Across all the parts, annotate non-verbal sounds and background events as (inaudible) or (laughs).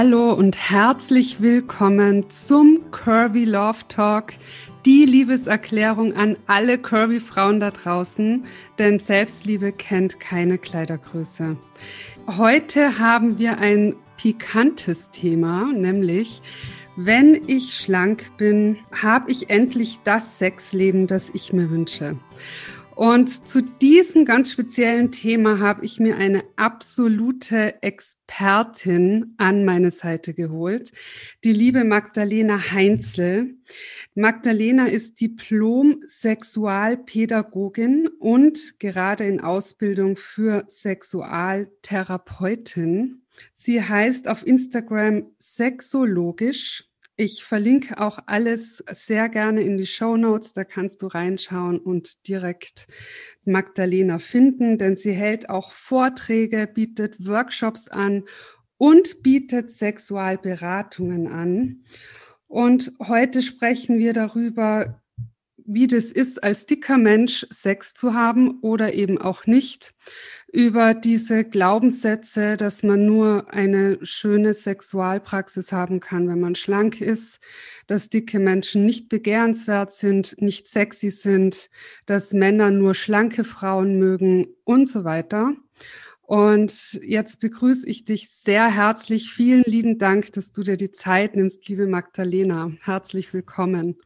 Hallo und herzlich willkommen zum Curvy Love Talk, die Liebeserklärung an alle Curvy Frauen da draußen, denn Selbstliebe kennt keine Kleidergröße. Heute haben wir ein pikantes Thema, nämlich wenn ich schlank bin, habe ich endlich das Sexleben, das ich mir wünsche. Und zu diesem ganz speziellen Thema habe ich mir eine absolute Expertin an meine Seite geholt, die liebe Magdalena Heinzel. Magdalena ist Diplom-Sexualpädagogin und gerade in Ausbildung für Sexualtherapeutin. Sie heißt auf Instagram sexologisch ich verlinke auch alles sehr gerne in die Show Notes. Da kannst du reinschauen und direkt Magdalena finden, denn sie hält auch Vorträge, bietet Workshops an und bietet Sexualberatungen an. Und heute sprechen wir darüber, wie das ist, als dicker Mensch Sex zu haben oder eben auch nicht, über diese Glaubenssätze, dass man nur eine schöne Sexualpraxis haben kann, wenn man schlank ist, dass dicke Menschen nicht begehrenswert sind, nicht sexy sind, dass Männer nur schlanke Frauen mögen und so weiter. Und jetzt begrüße ich dich sehr herzlich. Vielen lieben Dank, dass du dir die Zeit nimmst, liebe Magdalena. Herzlich willkommen.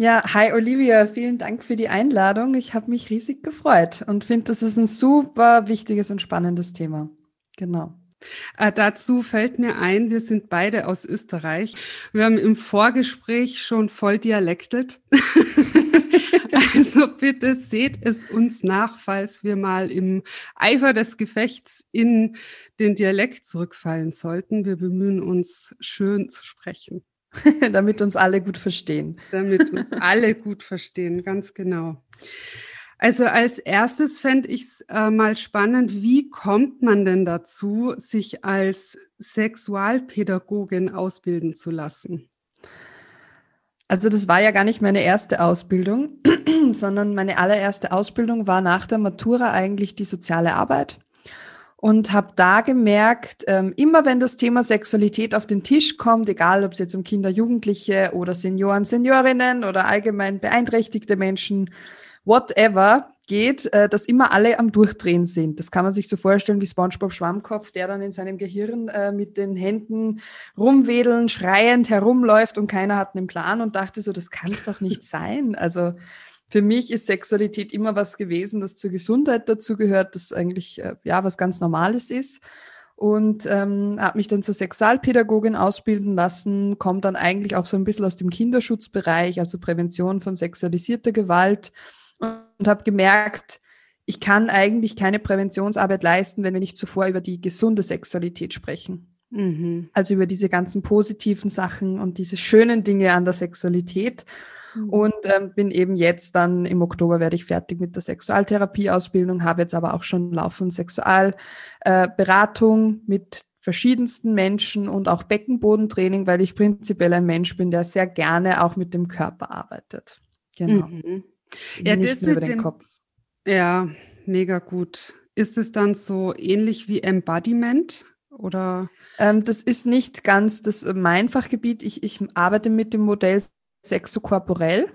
Ja, hi Olivia, vielen Dank für die Einladung. Ich habe mich riesig gefreut und finde, das ist ein super wichtiges und spannendes Thema. Genau. Äh, dazu fällt mir ein, wir sind beide aus Österreich. Wir haben im Vorgespräch schon voll dialektelt. (laughs) also bitte seht es uns nach, falls wir mal im Eifer des Gefechts in den Dialekt zurückfallen sollten. Wir bemühen uns, schön zu sprechen. (laughs) Damit uns alle gut verstehen. Damit uns alle gut verstehen, ganz genau. Also als erstes fände ich es äh, mal spannend, wie kommt man denn dazu, sich als Sexualpädagogin ausbilden zu lassen? Also das war ja gar nicht meine erste Ausbildung, (clears throat) sondern meine allererste Ausbildung war nach der Matura eigentlich die soziale Arbeit und habe da gemerkt, ähm, immer wenn das Thema Sexualität auf den Tisch kommt, egal ob es jetzt um Kinder, Jugendliche oder Senioren, Seniorinnen oder allgemein beeinträchtigte Menschen, whatever geht, äh, dass immer alle am Durchdrehen sind. Das kann man sich so vorstellen wie SpongeBob Schwammkopf, der dann in seinem Gehirn äh, mit den Händen rumwedeln, schreiend herumläuft und keiner hat einen Plan und dachte so, das kann es doch nicht sein. Also für mich ist Sexualität immer was gewesen, das zur Gesundheit dazu gehört, das eigentlich äh, ja was ganz Normales ist. Und ähm, habe mich dann zur Sexualpädagogin ausbilden lassen, komme dann eigentlich auch so ein bisschen aus dem Kinderschutzbereich, also Prävention von sexualisierter Gewalt und habe gemerkt, ich kann eigentlich keine Präventionsarbeit leisten, wenn wir nicht zuvor über die gesunde Sexualität sprechen. Mhm. Also über diese ganzen positiven Sachen und diese schönen Dinge an der Sexualität. Mhm. Und ähm, bin eben jetzt dann im Oktober werde ich fertig mit der Sexualtherapieausbildung, habe jetzt aber auch schon laufend Sexualberatung äh, mit verschiedensten Menschen und auch Beckenbodentraining, weil ich prinzipiell ein Mensch bin, der sehr gerne auch mit dem Körper arbeitet. Genau. Mhm. Ja, Nicht das nur über den dem, Kopf. Ja, mega gut. Ist es dann so ähnlich wie Embodiment? Oder? Ähm, das ist nicht ganz das äh, mein Fachgebiet. Ich, ich arbeite mit dem Modell sexokorporell.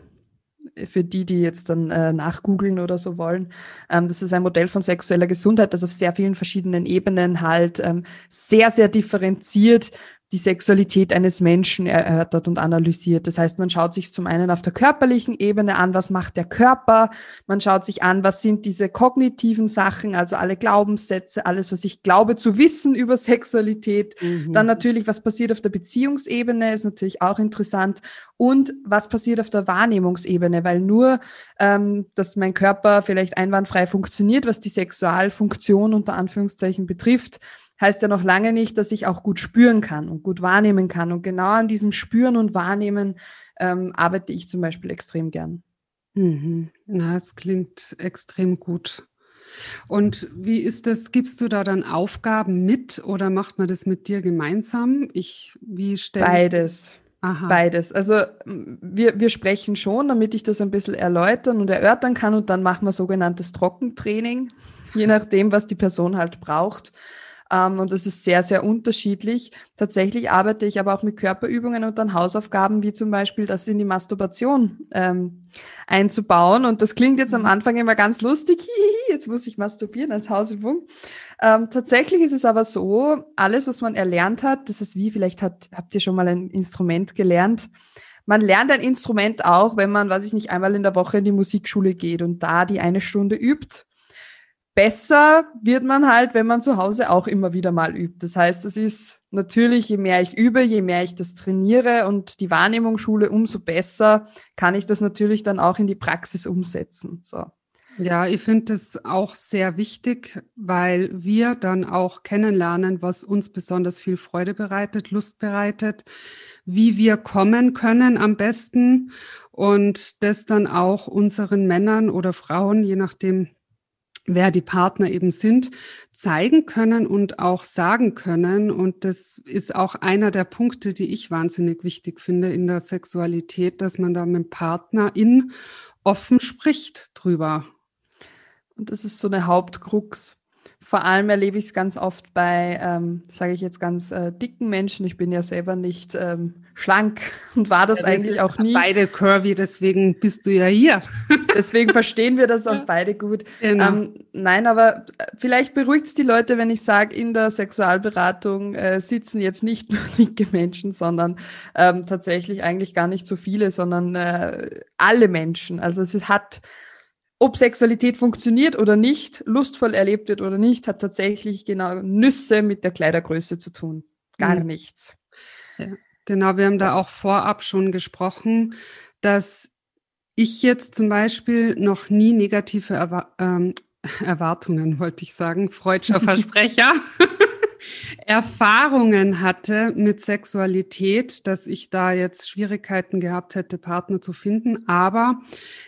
Für die, die jetzt dann äh, nachgoogeln oder so wollen. Ähm, das ist ein Modell von sexueller Gesundheit, das auf sehr vielen verschiedenen Ebenen halt ähm, sehr, sehr differenziert die Sexualität eines Menschen erörtert und analysiert. Das heißt, man schaut sich zum einen auf der körperlichen Ebene an, was macht der Körper, man schaut sich an, was sind diese kognitiven Sachen, also alle Glaubenssätze, alles, was ich glaube zu wissen über Sexualität. Mhm. Dann natürlich, was passiert auf der Beziehungsebene, ist natürlich auch interessant. Und was passiert auf der Wahrnehmungsebene, weil nur, ähm, dass mein Körper vielleicht einwandfrei funktioniert, was die Sexualfunktion unter Anführungszeichen betrifft, heißt ja noch lange nicht, dass ich auch gut spüren kann und gut wahrnehmen kann. Und genau an diesem Spüren und Wahrnehmen ähm, arbeite ich zum Beispiel extrem gern. Mhm. Na, es klingt extrem gut. Und wie ist das? Gibst du da dann Aufgaben mit oder macht man das mit dir gemeinsam? Ich, wie stelle Beides. Aha. Beides. Also wir, wir sprechen schon, damit ich das ein bisschen erläutern und erörtern kann und dann machen wir sogenanntes Trockentraining, je nachdem, was die Person halt braucht. Ähm, und das ist sehr, sehr unterschiedlich. Tatsächlich arbeite ich aber auch mit Körperübungen und dann Hausaufgaben, wie zum Beispiel das in die Masturbation ähm, einzubauen. Und das klingt jetzt am mhm. Anfang immer ganz lustig. (laughs) jetzt muss ich masturbieren als Hausübung. Ähm, tatsächlich ist es aber so, alles, was man erlernt hat, das ist wie, vielleicht hat, habt ihr schon mal ein Instrument gelernt. Man lernt ein Instrument auch, wenn man, weiß ich nicht, einmal in der Woche in die Musikschule geht und da die eine Stunde übt besser wird man halt, wenn man zu Hause auch immer wieder mal übt. Das heißt, es ist natürlich, je mehr ich übe, je mehr ich das trainiere und die Wahrnehmung schule, umso besser kann ich das natürlich dann auch in die Praxis umsetzen. So. Ja, ich finde es auch sehr wichtig, weil wir dann auch kennenlernen, was uns besonders viel Freude bereitet, Lust bereitet, wie wir kommen können am besten und das dann auch unseren Männern oder Frauen, je nachdem, wer die Partner eben sind, zeigen können und auch sagen können. Und das ist auch einer der Punkte, die ich wahnsinnig wichtig finde in der Sexualität, dass man da mit dem Partner offen spricht drüber. Und das ist so eine Hauptkrux. Vor allem erlebe ich es ganz oft bei, ähm, sage ich jetzt ganz äh, dicken Menschen. Ich bin ja selber nicht ähm, schlank (laughs) und war das ja, eigentlich auch nie. Beide curvy, deswegen bist du ja hier. (laughs) deswegen verstehen wir das auch beide gut. Genau. Ähm, nein, aber äh, vielleicht beruhigt es die Leute, wenn ich sage, in der Sexualberatung äh, sitzen jetzt nicht (laughs) nur dicke Menschen, sondern ähm, tatsächlich eigentlich gar nicht so viele, sondern äh, alle Menschen. Also es hat ob Sexualität funktioniert oder nicht, lustvoll erlebt wird oder nicht, hat tatsächlich genau Nüsse mit der Kleidergröße zu tun. Gar mhm. nichts. Ja, genau, wir haben da auch vorab schon gesprochen, dass ich jetzt zum Beispiel noch nie negative Erwa ähm, (laughs) Erwartungen, wollte ich sagen, freudscher (laughs) Versprecher, (laughs) Erfahrungen hatte mit Sexualität, dass ich da jetzt Schwierigkeiten gehabt hätte, Partner zu finden. Aber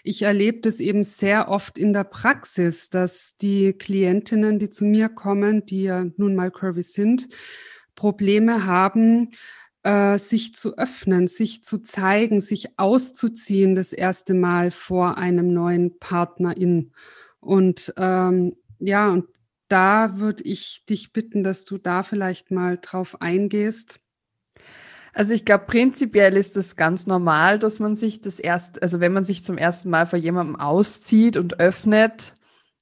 ich erlebe das eben sehr oft in der Praxis, dass die Klientinnen, die zu mir kommen, die ja nun mal curvy sind, Probleme haben, äh, sich zu öffnen, sich zu zeigen, sich auszuziehen das erste Mal vor einem neuen Partner in. Und ähm, ja, und da würde ich dich bitten, dass du da vielleicht mal drauf eingehst. Also ich glaube, prinzipiell ist das ganz normal, dass man sich das erst, also wenn man sich zum ersten Mal vor jemandem auszieht und öffnet,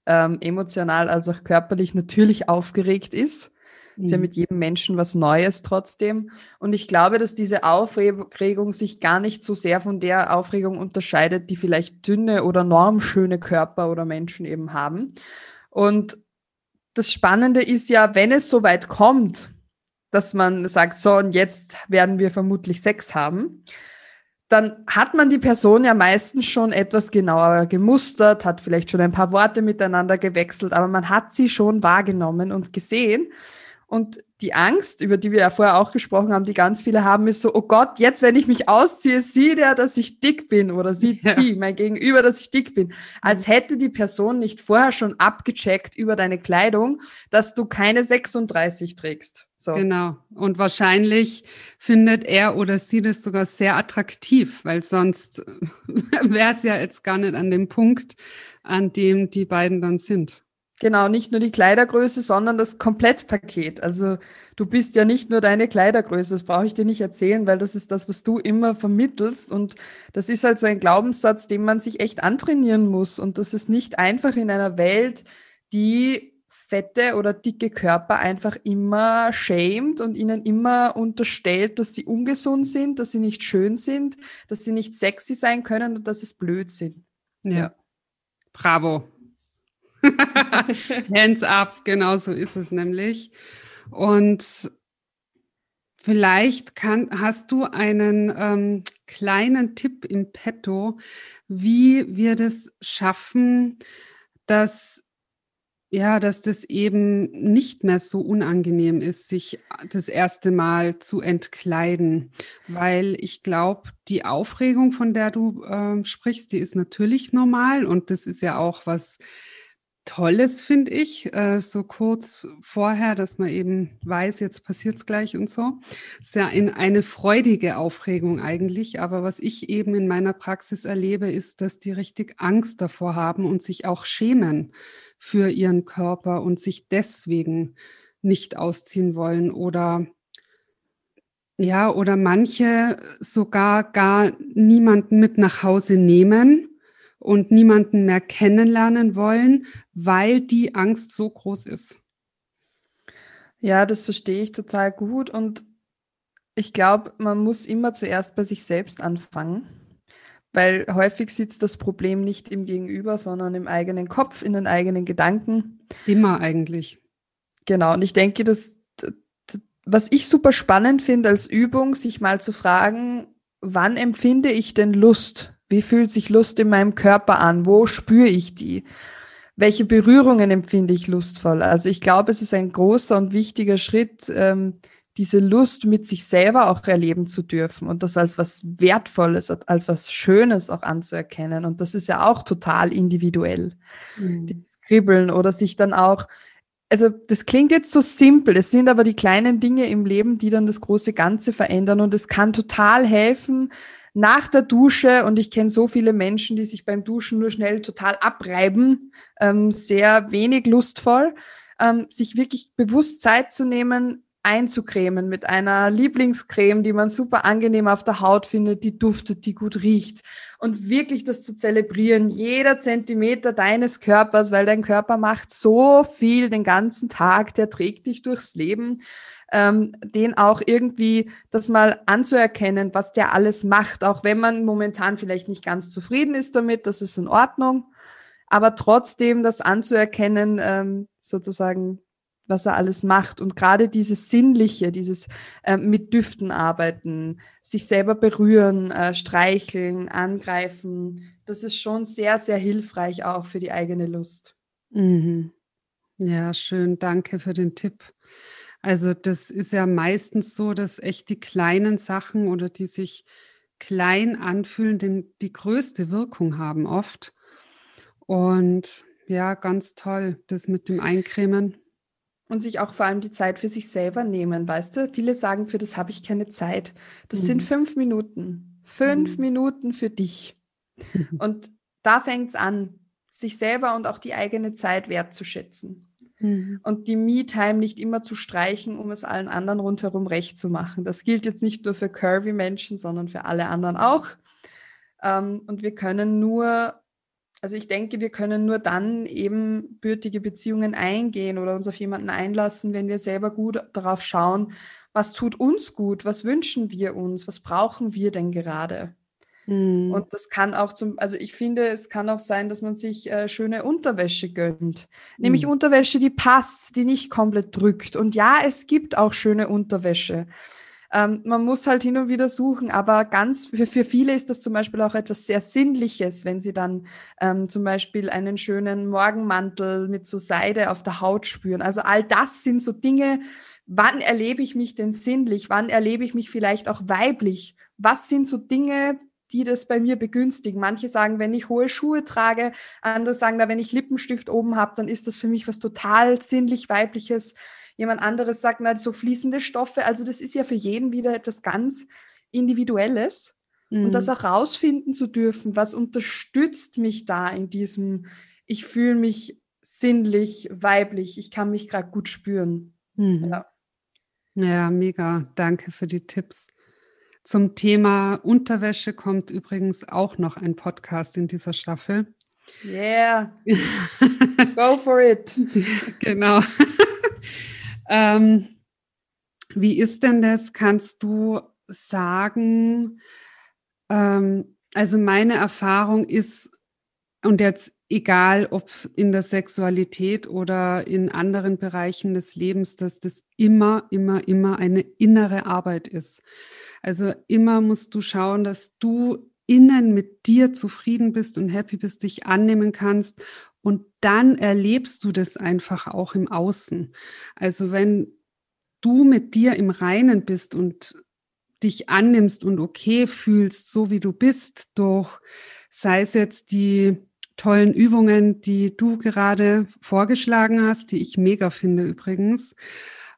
ähm, emotional als auch körperlich natürlich aufgeregt ist. Mhm. Ist ja mhm. mit jedem Menschen was Neues trotzdem. Und ich glaube, dass diese Aufregung sich gar nicht so sehr von der Aufregung unterscheidet, die vielleicht dünne oder normschöne Körper oder Menschen eben haben. Und das Spannende ist ja, wenn es so weit kommt, dass man sagt, so und jetzt werden wir vermutlich Sex haben, dann hat man die Person ja meistens schon etwas genauer gemustert, hat vielleicht schon ein paar Worte miteinander gewechselt, aber man hat sie schon wahrgenommen und gesehen. Und die Angst, über die wir ja vorher auch gesprochen haben, die ganz viele haben, ist so, oh Gott, jetzt, wenn ich mich ausziehe, sieht er, dass ich dick bin oder sieht ja. (laughs) sie, mein Gegenüber, dass ich dick bin. Als mhm. hätte die Person nicht vorher schon abgecheckt über deine Kleidung, dass du keine 36 trägst. So. Genau. Und wahrscheinlich findet er oder sie das sogar sehr attraktiv, weil sonst (laughs) wäre es ja jetzt gar nicht an dem Punkt, an dem die beiden dann sind. Genau, nicht nur die Kleidergröße, sondern das Komplettpaket. Also du bist ja nicht nur deine Kleidergröße, das brauche ich dir nicht erzählen, weil das ist das, was du immer vermittelst. Und das ist halt so ein Glaubenssatz, den man sich echt antrainieren muss. Und das ist nicht einfach in einer Welt, die fette oder dicke Körper einfach immer schämt und ihnen immer unterstellt, dass sie ungesund sind, dass sie nicht schön sind, dass sie nicht sexy sein können und dass es blöd sind. Ja. Bravo. (laughs) Hands up, genau so ist es nämlich. Und vielleicht kann, hast du einen ähm, kleinen Tipp im Petto, wie wir das schaffen, dass ja, dass das eben nicht mehr so unangenehm ist, sich das erste Mal zu entkleiden, weil ich glaube, die Aufregung, von der du äh, sprichst, die ist natürlich normal und das ist ja auch was Tolles, finde ich, äh, so kurz vorher, dass man eben weiß, jetzt passiert es gleich und so. Ist ja in eine freudige Aufregung eigentlich. Aber was ich eben in meiner Praxis erlebe, ist, dass die richtig Angst davor haben und sich auch schämen für ihren Körper und sich deswegen nicht ausziehen wollen oder ja, oder manche sogar gar niemanden mit nach Hause nehmen und niemanden mehr kennenlernen wollen, weil die Angst so groß ist. Ja, das verstehe ich total gut und ich glaube, man muss immer zuerst bei sich selbst anfangen, weil häufig sitzt das Problem nicht im Gegenüber, sondern im eigenen Kopf, in den eigenen Gedanken. Immer eigentlich. Genau, und ich denke, dass was ich super spannend finde als Übung, sich mal zu fragen, wann empfinde ich denn Lust? Wie fühlt sich Lust in meinem Körper an? Wo spüre ich die? Welche Berührungen empfinde ich lustvoll? Also ich glaube, es ist ein großer und wichtiger Schritt, ähm, diese Lust mit sich selber auch erleben zu dürfen und das als was Wertvolles, als was Schönes auch anzuerkennen. Und das ist ja auch total individuell. Mhm. Das Kribbeln oder sich dann auch also das klingt jetzt so simpel, es sind aber die kleinen Dinge im Leben, die dann das große Ganze verändern und es kann total helfen nach der Dusche und ich kenne so viele Menschen, die sich beim Duschen nur schnell total abreiben, ähm, sehr wenig lustvoll, ähm, sich wirklich bewusst Zeit zu nehmen, einzucremen mit einer Lieblingscreme, die man super angenehm auf der Haut findet, die duftet, die gut riecht. Und wirklich das zu zelebrieren, jeder Zentimeter deines Körpers, weil dein Körper macht so viel den ganzen Tag, der trägt dich durchs Leben, ähm, den auch irgendwie das mal anzuerkennen, was der alles macht, auch wenn man momentan vielleicht nicht ganz zufrieden ist damit, das ist in Ordnung. Aber trotzdem das anzuerkennen, ähm, sozusagen was er alles macht. Und gerade dieses Sinnliche, dieses äh, mit Düften arbeiten, sich selber berühren, äh, streicheln, angreifen, das ist schon sehr, sehr hilfreich auch für die eigene Lust. Mhm. Ja, schön. Danke für den Tipp. Also das ist ja meistens so, dass echt die kleinen Sachen oder die sich klein anfühlen, den, die größte Wirkung haben oft. Und ja, ganz toll, das mit dem Eincremen. Und sich auch vor allem die Zeit für sich selber nehmen, weißt du? Viele sagen, für das habe ich keine Zeit. Das mhm. sind fünf Minuten. Fünf mhm. Minuten für dich. (laughs) Und da fängt es an, sich selber und auch die eigene Zeit wertzuschätzen. Mhm. Und die Me-Time nicht immer zu streichen, um es allen anderen rundherum recht zu machen. Das gilt jetzt nicht nur für curvy Menschen, sondern für alle anderen auch. Ähm, und wir können nur also ich denke, wir können nur dann eben bürtige Beziehungen eingehen oder uns auf jemanden einlassen, wenn wir selber gut darauf schauen, was tut uns gut, was wünschen wir uns, was brauchen wir denn gerade. Mhm. Und das kann auch zum, also ich finde, es kann auch sein, dass man sich äh, schöne Unterwäsche gönnt. Nämlich mhm. Unterwäsche, die passt, die nicht komplett drückt. Und ja, es gibt auch schöne Unterwäsche. Ähm, man muss halt hin und wieder suchen, aber ganz für, für viele ist das zum Beispiel auch etwas sehr Sinnliches, wenn sie dann ähm, zum Beispiel einen schönen Morgenmantel mit so Seide auf der Haut spüren. Also all das sind so Dinge, wann erlebe ich mich denn sinnlich? Wann erlebe ich mich vielleicht auch weiblich? Was sind so Dinge, die das bei mir begünstigen. Manche sagen, wenn ich hohe Schuhe trage, andere sagen da, wenn ich Lippenstift oben habe, dann ist das für mich was total sinnlich weibliches. Jemand anderes sagt, na, so fließende Stoffe. Also das ist ja für jeden wieder etwas ganz Individuelles. Mhm. Und das mhm. auch rausfinden zu dürfen, was unterstützt mich da in diesem, ich fühle mich sinnlich, weiblich, ich kann mich gerade gut spüren. Mhm. Ja. ja, mega. Danke für die Tipps. Zum Thema Unterwäsche kommt übrigens auch noch ein Podcast in dieser Staffel. Yeah. (laughs) Go for it. genau. (laughs) Ähm, wie ist denn das? Kannst du sagen, ähm, also meine Erfahrung ist, und jetzt egal ob in der Sexualität oder in anderen Bereichen des Lebens, dass das immer, immer, immer eine innere Arbeit ist. Also immer musst du schauen, dass du innen mit dir zufrieden bist und happy bist, dich annehmen kannst und dann erlebst du das einfach auch im Außen. Also wenn du mit dir im Reinen bist und dich annimmst und okay fühlst, so wie du bist, durch sei es jetzt die tollen Übungen, die du gerade vorgeschlagen hast, die ich mega finde übrigens,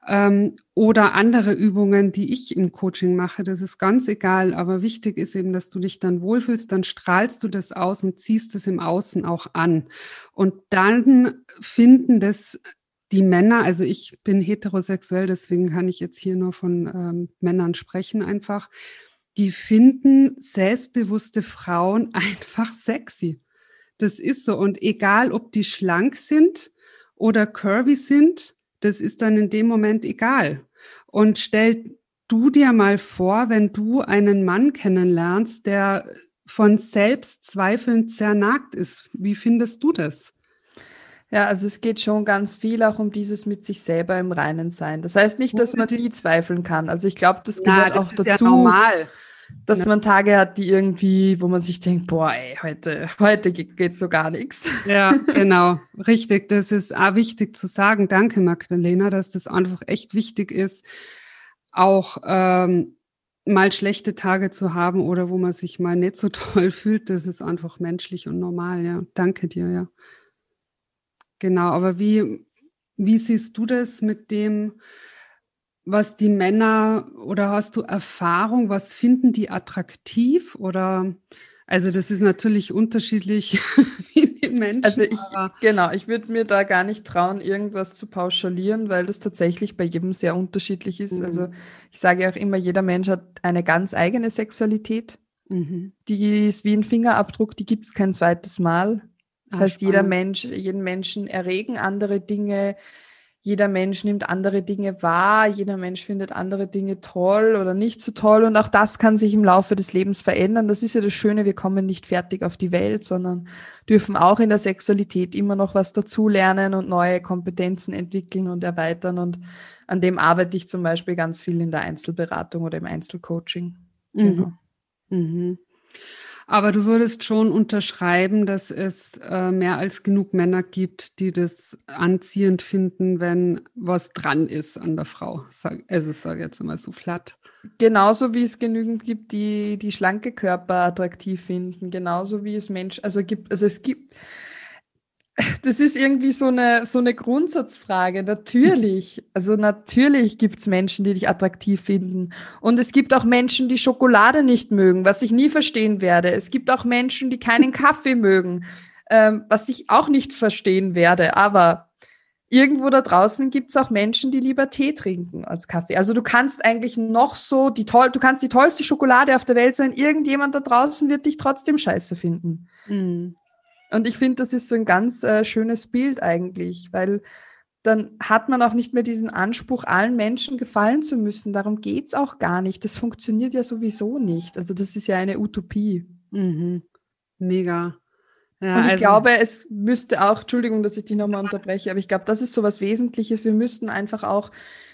ähm, oder andere Übungen, die ich im Coaching mache. Das ist ganz egal, aber wichtig ist eben, dass du dich dann wohlfühlst, dann strahlst du das aus und ziehst es im Außen auch an. Und dann finden das die Männer, also ich bin heterosexuell, deswegen kann ich jetzt hier nur von ähm, Männern sprechen einfach, die finden selbstbewusste Frauen (laughs) einfach sexy. Das ist so. Und egal, ob die schlank sind oder curvy sind, das ist dann in dem Moment egal. Und stell du dir mal vor, wenn du einen Mann kennenlernst, der von Selbstzweifeln zernagt ist. Wie findest du das? Ja, also es geht schon ganz viel auch um dieses mit sich selber im Reinen sein. Das heißt nicht, dass man nie zweifeln kann. Also ich glaube, das gehört ja, das auch dazu. Ja normal dass man Tage hat, die irgendwie, wo man sich denkt, boah, ey, heute, heute geht so gar nichts. Ja, (laughs) genau, richtig. Das ist auch wichtig zu sagen. Danke, Magdalena, dass das einfach echt wichtig ist, auch ähm, mal schlechte Tage zu haben oder wo man sich mal nicht so (laughs) toll fühlt. Das ist einfach menschlich und normal. Ja, danke dir, ja. Genau, aber wie, wie siehst du das mit dem, was die Männer oder hast du Erfahrung, was finden die attraktiv oder also das ist natürlich unterschiedlich (laughs) wie die Menschen. Also ich genau, ich würde mir da gar nicht trauen, irgendwas zu pauschalieren, weil das tatsächlich bei jedem sehr unterschiedlich ist. Also mhm. Also ich sage auch immer, jeder Mensch hat eine ganz eigene Sexualität. Mhm. Die ist wie ein Fingerabdruck, die gibt es kein zweites Mal. Das ah, heißt, spannend. jeder Mensch, jeden Menschen erregen andere Dinge, jeder Mensch nimmt andere Dinge wahr, jeder Mensch findet andere Dinge toll oder nicht so toll und auch das kann sich im Laufe des Lebens verändern. Das ist ja das Schöne, wir kommen nicht fertig auf die Welt, sondern dürfen auch in der Sexualität immer noch was dazulernen und neue Kompetenzen entwickeln und erweitern und an dem arbeite ich zum Beispiel ganz viel in der Einzelberatung oder im Einzelcoaching. Mhm. Genau. Mhm. Aber du würdest schon unterschreiben, dass es äh, mehr als genug Männer gibt, die das anziehend finden, wenn was dran ist an der Frau. Sag, also ich sage jetzt immer so flatt. Genauso wie es genügend gibt, die die schlanke Körper attraktiv finden. Genauso wie es Menschen, also gibt, also es gibt, das ist irgendwie so eine, so eine Grundsatzfrage. Natürlich. Also natürlich gibt es Menschen, die dich attraktiv finden. Und es gibt auch Menschen, die Schokolade nicht mögen, was ich nie verstehen werde. Es gibt auch Menschen, die keinen Kaffee mögen, ähm, was ich auch nicht verstehen werde. Aber irgendwo da draußen gibt es auch Menschen, die lieber Tee trinken als Kaffee. Also du kannst eigentlich noch so die toll, du kannst die tollste Schokolade auf der Welt sein. Irgendjemand da draußen wird dich trotzdem scheiße finden. Mhm. Und ich finde, das ist so ein ganz äh, schönes Bild eigentlich, weil dann hat man auch nicht mehr diesen Anspruch, allen Menschen gefallen zu müssen. Darum geht es auch gar nicht. Das funktioniert ja sowieso nicht. Also das ist ja eine Utopie. Mhm. Mega. Ja, und ich also, glaube, es müsste auch, Entschuldigung, dass ich dich nochmal unterbreche, aber ich glaube, das ist so was Wesentliches. Wir müssten einfach auch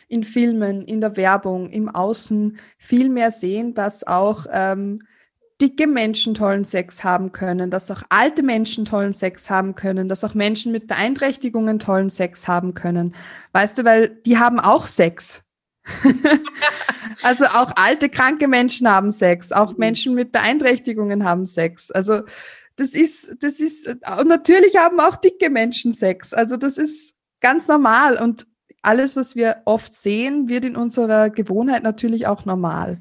in Filmen, in der Werbung, im Außen viel mehr sehen, dass auch ähm, dicke Menschen tollen Sex haben können, dass auch alte Menschen tollen Sex haben können, dass auch Menschen mit Beeinträchtigungen tollen Sex haben können. Weißt du, weil die haben auch Sex. (laughs) also auch alte, kranke Menschen haben Sex, auch mhm. Menschen mit Beeinträchtigungen haben Sex. Also das ist, das ist, und natürlich haben auch dicke Menschen Sex. Also das ist ganz normal und alles, was wir oft sehen, wird in unserer Gewohnheit natürlich auch normal.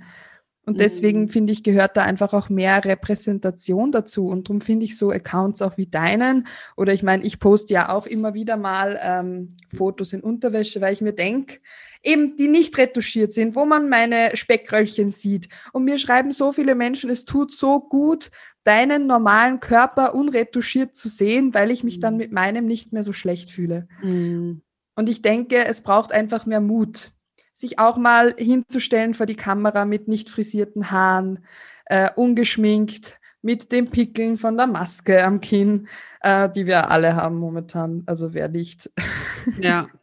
Und deswegen mhm. finde ich, gehört da einfach auch mehr Repräsentation dazu. Und darum finde ich so Accounts auch wie deinen. Oder ich meine, ich poste ja auch immer wieder mal ähm, Fotos in Unterwäsche, weil ich mir denke, eben die nicht retuschiert sind, wo man meine Speckröllchen sieht. Und mir schreiben so viele Menschen, es tut so gut, deinen normalen Körper unretuschiert zu sehen, weil ich mich dann mhm. mit meinem nicht mehr so schlecht fühle. Mhm. Und ich denke, es braucht einfach mehr Mut sich auch mal hinzustellen vor die Kamera mit nicht frisierten Haaren, äh, ungeschminkt, mit den Pickeln von der Maske am Kinn, äh, die wir alle haben momentan. Also wer nicht. Ja. (laughs)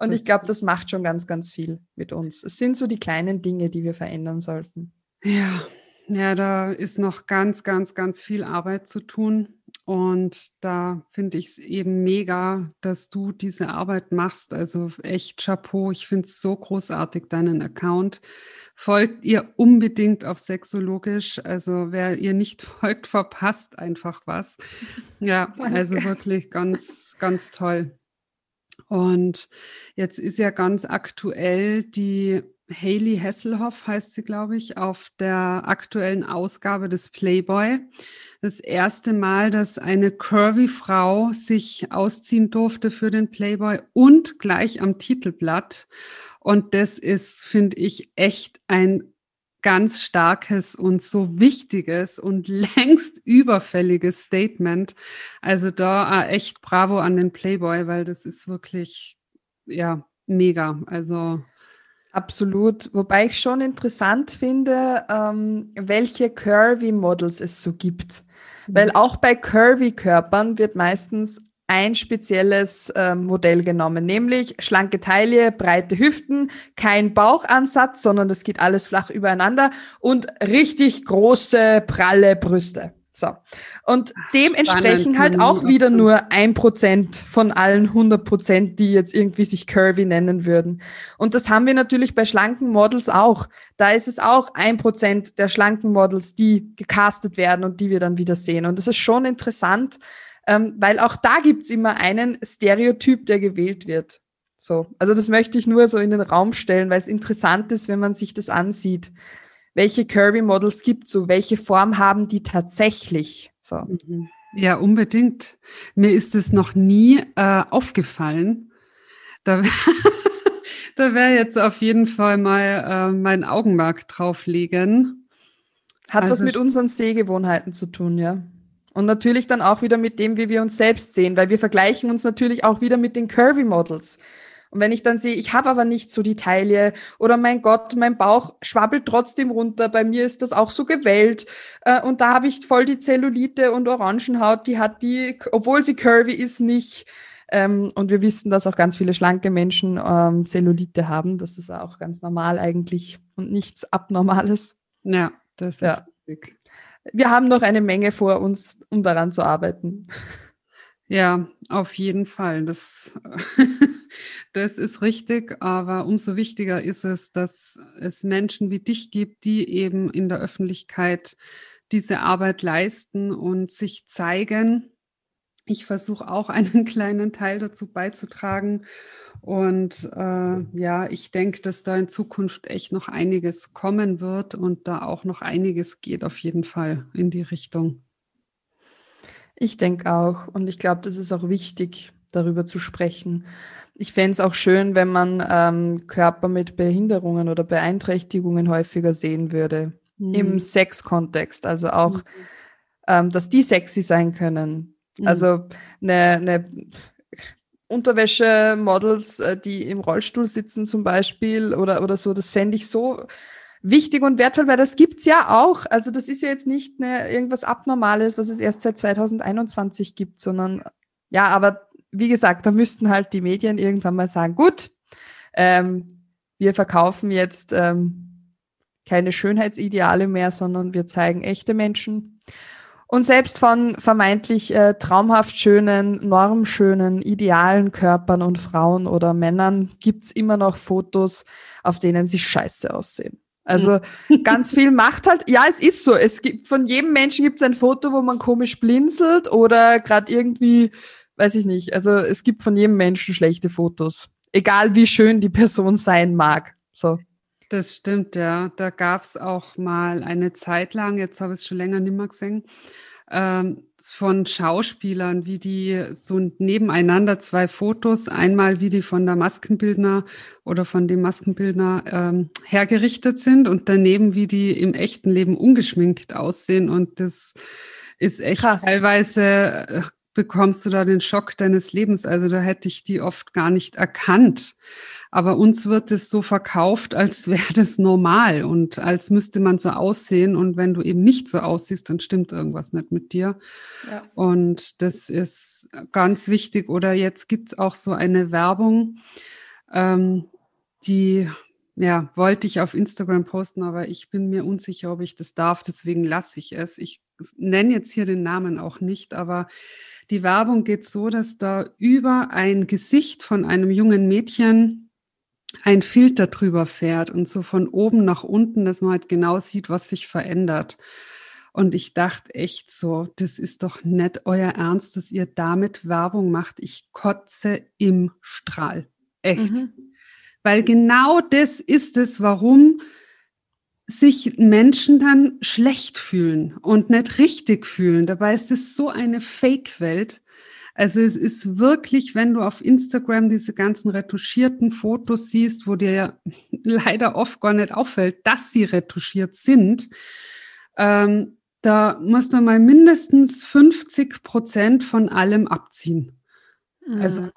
Und ich glaube, das macht schon ganz, ganz viel mit uns. Es sind so die kleinen Dinge, die wir verändern sollten. Ja, ja, da ist noch ganz, ganz, ganz viel Arbeit zu tun. Und da finde ich es eben mega, dass du diese Arbeit machst. Also echt Chapeau. Ich finde es so großartig, deinen Account. Folgt ihr unbedingt auf Sexologisch. Also wer ihr nicht (laughs) folgt, verpasst einfach was. Ja, (laughs) also wirklich ganz, ganz toll. Und jetzt ist ja ganz aktuell die Hayley Hasselhoff heißt sie, glaube ich, auf der aktuellen Ausgabe des Playboy. Das erste Mal, dass eine curvy Frau sich ausziehen durfte für den Playboy und gleich am Titelblatt. Und das ist, finde ich, echt ein ganz starkes und so wichtiges und (laughs) längst überfälliges Statement. Also da äh, echt bravo an den Playboy, weil das ist wirklich, ja, mega. Also Absolut. Wobei ich schon interessant finde, ähm, welche Curvy-Models es so gibt. Mhm. Weil auch bei Curvy-Körpern wird meistens ein spezielles äh, Modell genommen, nämlich schlanke Taille, breite Hüften, kein Bauchansatz, sondern das geht alles flach übereinander und richtig große, pralle Brüste. So. Und dementsprechend halt auch wieder nur ein Prozent von allen 100 Prozent, die jetzt irgendwie sich curvy nennen würden. Und das haben wir natürlich bei schlanken Models auch. Da ist es auch ein Prozent der schlanken Models, die gecastet werden und die wir dann wieder sehen. Und das ist schon interessant, ähm, weil auch da gibt's immer einen Stereotyp, der gewählt wird. So. Also das möchte ich nur so in den Raum stellen, weil es interessant ist, wenn man sich das ansieht welche Curvy-Models gibt so, welche Form haben die tatsächlich? So. Mhm. Ja, unbedingt. Mir ist es noch nie äh, aufgefallen. Da, (laughs) da wäre jetzt auf jeden Fall mal äh, mein Augenmerk drauflegen. Hat also, was mit unseren Sehgewohnheiten zu tun, ja. Und natürlich dann auch wieder mit dem, wie wir uns selbst sehen, weil wir vergleichen uns natürlich auch wieder mit den Curvy Models. Und wenn ich dann sehe, ich habe aber nicht so die Taille oder mein Gott, mein Bauch schwabbelt trotzdem runter, bei mir ist das auch so gewellt äh, und da habe ich voll die Zellulite und Orangenhaut, die hat die, obwohl sie curvy ist, nicht. Ähm, und wir wissen, dass auch ganz viele schlanke Menschen ähm, Zellulite haben. Das ist auch ganz normal eigentlich und nichts Abnormales. Ja, das ist ja. richtig. Wir haben noch eine Menge vor uns, um daran zu arbeiten. Ja, auf jeden Fall. Das, (laughs) das ist richtig, aber umso wichtiger ist es, dass es Menschen wie dich gibt, die eben in der Öffentlichkeit diese Arbeit leisten und sich zeigen. Ich versuche auch (laughs) einen kleinen Teil dazu beizutragen. Und äh, ja, ich denke, dass da in Zukunft echt noch einiges kommen wird und da auch noch einiges geht auf jeden Fall in die Richtung. Ich denke auch. Und ich glaube, das ist auch wichtig, darüber zu sprechen. Ich fände es auch schön, wenn man ähm, Körper mit Behinderungen oder Beeinträchtigungen häufiger sehen würde. Mhm. Im Sexkontext. Also auch, mhm. ähm, dass die sexy sein können. Mhm. Also eine, eine Unterwäsche-Models, äh, die im Rollstuhl sitzen zum Beispiel oder, oder so, das fände ich so wichtig und wertvoll, weil das gibt's ja auch. Also das ist ja jetzt nicht eine, irgendwas Abnormales, was es erst seit 2021 gibt, sondern ja, aber wie gesagt, da müssten halt die Medien irgendwann mal sagen, gut, ähm, wir verkaufen jetzt ähm, keine Schönheitsideale mehr, sondern wir zeigen echte Menschen. Und selbst von vermeintlich äh, traumhaft schönen, normschönen, idealen Körpern und Frauen oder Männern gibt's immer noch Fotos, auf denen sie scheiße aussehen. Also (laughs) ganz viel macht halt, ja, es ist so. Es gibt von jedem Menschen gibt es ein Foto, wo man komisch blinzelt oder gerade irgendwie, weiß ich nicht. Also es gibt von jedem Menschen schlechte Fotos. Egal wie schön die Person sein mag. So. Das stimmt, ja. Da gab es auch mal eine Zeit lang, jetzt habe ich es schon länger nicht mehr gesehen, ähm, von Schauspielern, wie die so nebeneinander zwei Fotos, einmal wie die von der Maskenbildner oder von dem Maskenbildner ähm, hergerichtet sind und daneben wie die im echten Leben ungeschminkt aussehen. Und das ist echt Krass. teilweise äh, bekommst du da den Schock deines Lebens. Also da hätte ich die oft gar nicht erkannt. Aber uns wird es so verkauft, als wäre das normal und als müsste man so aussehen. Und wenn du eben nicht so aussiehst, dann stimmt irgendwas nicht mit dir. Ja. Und das ist ganz wichtig. Oder jetzt gibt es auch so eine Werbung, ähm, die ja, wollte ich auf Instagram posten, aber ich bin mir unsicher, ob ich das darf, deswegen lasse ich es. Ich nenne jetzt hier den Namen auch nicht, aber die Werbung geht so, dass da über ein Gesicht von einem jungen Mädchen ein Filter drüber fährt und so von oben nach unten, dass man halt genau sieht, was sich verändert. Und ich dachte echt so, das ist doch nicht euer Ernst, dass ihr damit Werbung macht. Ich kotze im Strahl. Echt. Mhm. Weil genau das ist es, warum sich Menschen dann schlecht fühlen und nicht richtig fühlen. Dabei ist es so eine Fake-Welt. Also es ist wirklich, wenn du auf Instagram diese ganzen retuschierten Fotos siehst, wo dir ja (laughs) leider oft gar nicht auffällt, dass sie retuschiert sind, ähm, da musst du mal mindestens 50 Prozent von allem abziehen. Also mhm.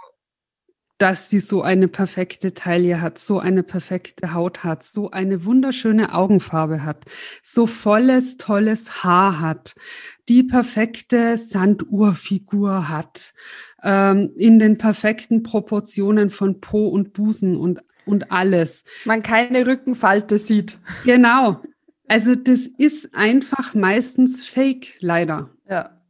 Dass sie so eine perfekte Taille hat, so eine perfekte Haut hat, so eine wunderschöne Augenfarbe hat, so volles, tolles Haar hat, die perfekte Sanduhrfigur hat, ähm, in den perfekten Proportionen von Po und Busen und, und alles. Man keine Rückenfalte sieht. Genau. Also das ist einfach meistens fake, leider. Ja.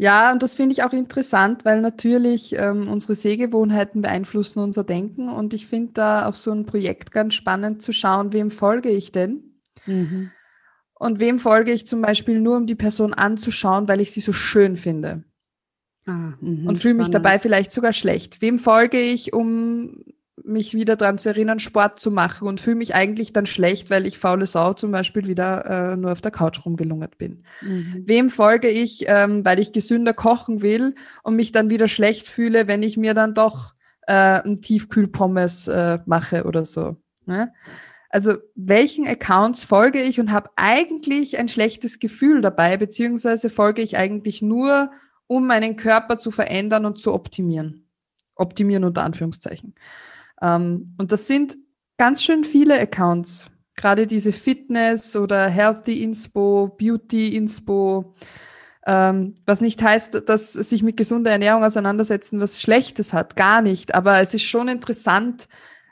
Ja, und das finde ich auch interessant, weil natürlich ähm, unsere Sehgewohnheiten beeinflussen unser Denken. Und ich finde da auch so ein Projekt ganz spannend zu schauen, wem folge ich denn? Mhm. Und wem folge ich zum Beispiel nur, um die Person anzuschauen, weil ich sie so schön finde. Ah, mh, und fühle mich dabei vielleicht sogar schlecht. Wem folge ich, um mich wieder daran zu erinnern, Sport zu machen und fühle mich eigentlich dann schlecht, weil ich faule Sau zum Beispiel wieder äh, nur auf der Couch rumgelungert bin. Mhm. Wem folge ich, ähm, weil ich gesünder kochen will und mich dann wieder schlecht fühle, wenn ich mir dann doch äh, ein Tiefkühlpommes äh, mache oder so. Ne? Also welchen Accounts folge ich und habe eigentlich ein schlechtes Gefühl dabei, beziehungsweise folge ich eigentlich nur, um meinen Körper zu verändern und zu optimieren. Optimieren unter Anführungszeichen. Ähm, und das sind ganz schön viele Accounts. Gerade diese Fitness oder Healthy Inspo, Beauty Inspo, ähm, was nicht heißt, dass sich mit gesunder Ernährung auseinandersetzen was Schlechtes hat, gar nicht. Aber es ist schon interessant,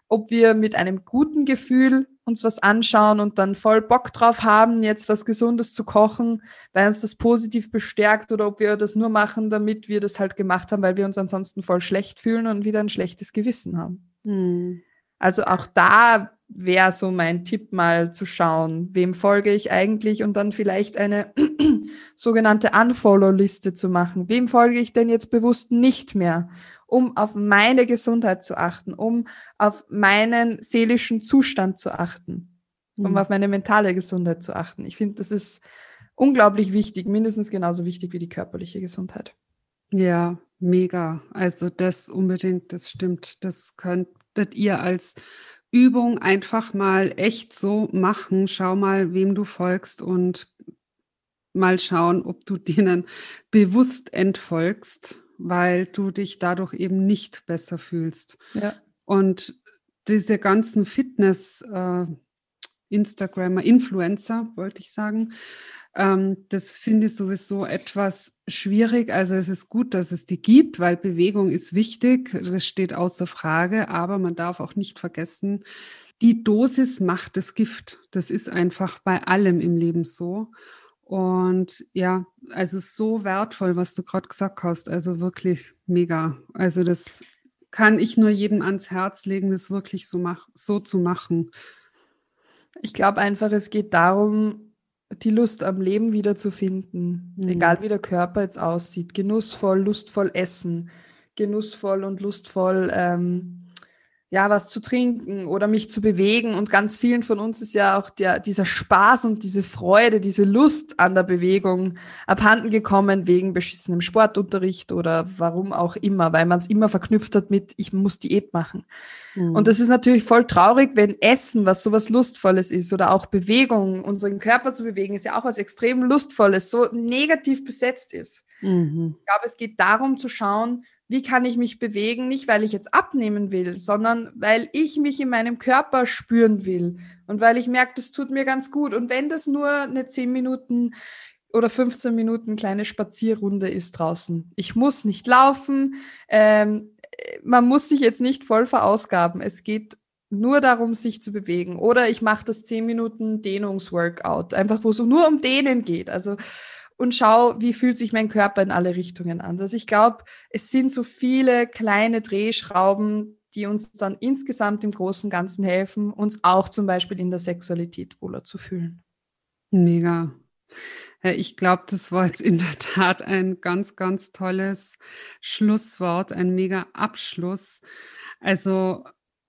ob wir mit einem guten Gefühl uns was anschauen und dann voll Bock drauf haben, jetzt was Gesundes zu kochen, weil uns das positiv bestärkt oder ob wir das nur machen, damit wir das halt gemacht haben, weil wir uns ansonsten voll schlecht fühlen und wieder ein schlechtes Gewissen haben. Hm. Also auch da wäre so mein Tipp mal zu schauen, wem folge ich eigentlich und dann vielleicht eine (clears throat) sogenannte Unfollow-Liste zu machen. Wem folge ich denn jetzt bewusst nicht mehr, um auf meine Gesundheit zu achten, um auf meinen seelischen Zustand zu achten, um mhm. auf meine mentale Gesundheit zu achten. Ich finde, das ist unglaublich wichtig, mindestens genauso wichtig wie die körperliche Gesundheit. Ja, mega. Also das unbedingt, das stimmt. Das könntet ihr als Übung einfach mal echt so machen. Schau mal, wem du folgst und mal schauen, ob du (laughs) denen bewusst entfolgst, weil du dich dadurch eben nicht besser fühlst. Ja. Und diese ganzen Fitness- äh, Influencer, wollte ich sagen, ähm, das finde ich sowieso etwas schwierig. Also es ist gut, dass es die gibt, weil Bewegung ist wichtig. Das steht außer Frage. Aber man darf auch nicht vergessen, die Dosis macht das Gift. Das ist einfach bei allem im Leben so. Und ja, also so wertvoll, was du gerade gesagt hast. Also wirklich mega. Also das kann ich nur jedem ans Herz legen, das wirklich so, mach, so zu machen. Ich glaube einfach, es geht darum, die Lust am Leben wiederzufinden, mhm. egal wie der Körper jetzt aussieht. Genussvoll, lustvoll essen, genussvoll und lustvoll ähm, ja, was zu trinken oder mich zu bewegen. Und ganz vielen von uns ist ja auch der, dieser Spaß und diese Freude, diese Lust an der Bewegung abhanden gekommen wegen beschissenem Sportunterricht oder warum auch immer, weil man es immer verknüpft hat mit, ich muss Diät machen. Mhm. Und das ist natürlich voll traurig, wenn Essen, was sowas Lustvolles ist oder auch Bewegung, unseren Körper zu bewegen, ist ja auch was extrem Lustvolles, so negativ besetzt ist. Mhm. Ich glaube, es geht darum zu schauen, wie kann ich mich bewegen, nicht weil ich jetzt abnehmen will, sondern weil ich mich in meinem Körper spüren will und weil ich merke, das tut mir ganz gut. Und wenn das nur eine 10 Minuten oder 15 Minuten kleine Spazierrunde ist draußen. Ich muss nicht laufen, ähm, man muss sich jetzt nicht voll verausgaben. Es geht nur darum, sich zu bewegen. Oder ich mache das 10 Minuten Dehnungsworkout, einfach wo es nur um Dehnen geht. Also und schau, wie fühlt sich mein Körper in alle Richtungen an. Also ich glaube, es sind so viele kleine Drehschrauben, die uns dann insgesamt im großen Ganzen helfen, uns auch zum Beispiel in der Sexualität wohler zu fühlen. Mega. Ich glaube, das war jetzt in der Tat ein ganz, ganz tolles Schlusswort, ein mega Abschluss. Also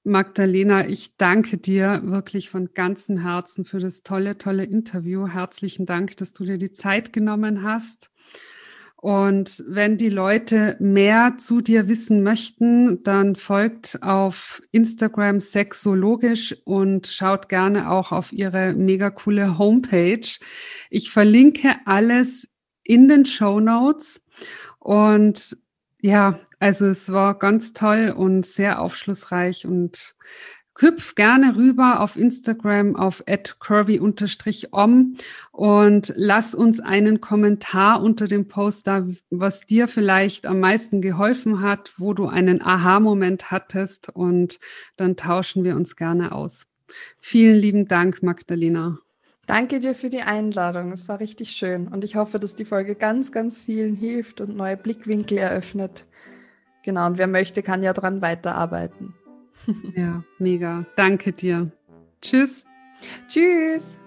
Magdalena, ich danke dir wirklich von ganzem Herzen für das tolle, tolle Interview. Herzlichen Dank, dass du dir die Zeit genommen hast. Und wenn die Leute mehr zu dir wissen möchten, dann folgt auf Instagram sexologisch und schaut gerne auch auf ihre mega coole Homepage. Ich verlinke alles in den Show Notes und ja, also es war ganz toll und sehr aufschlussreich und hüpf gerne rüber auf Instagram auf curvy-om und lass uns einen Kommentar unter dem Post da, was dir vielleicht am meisten geholfen hat, wo du einen Aha-Moment hattest und dann tauschen wir uns gerne aus. Vielen lieben Dank, Magdalena. Danke dir für die Einladung. Es war richtig schön und ich hoffe, dass die Folge ganz, ganz vielen hilft und neue Blickwinkel eröffnet. Genau, und wer möchte, kann ja dran weiterarbeiten. Ja, mega. Danke dir. Tschüss. Tschüss.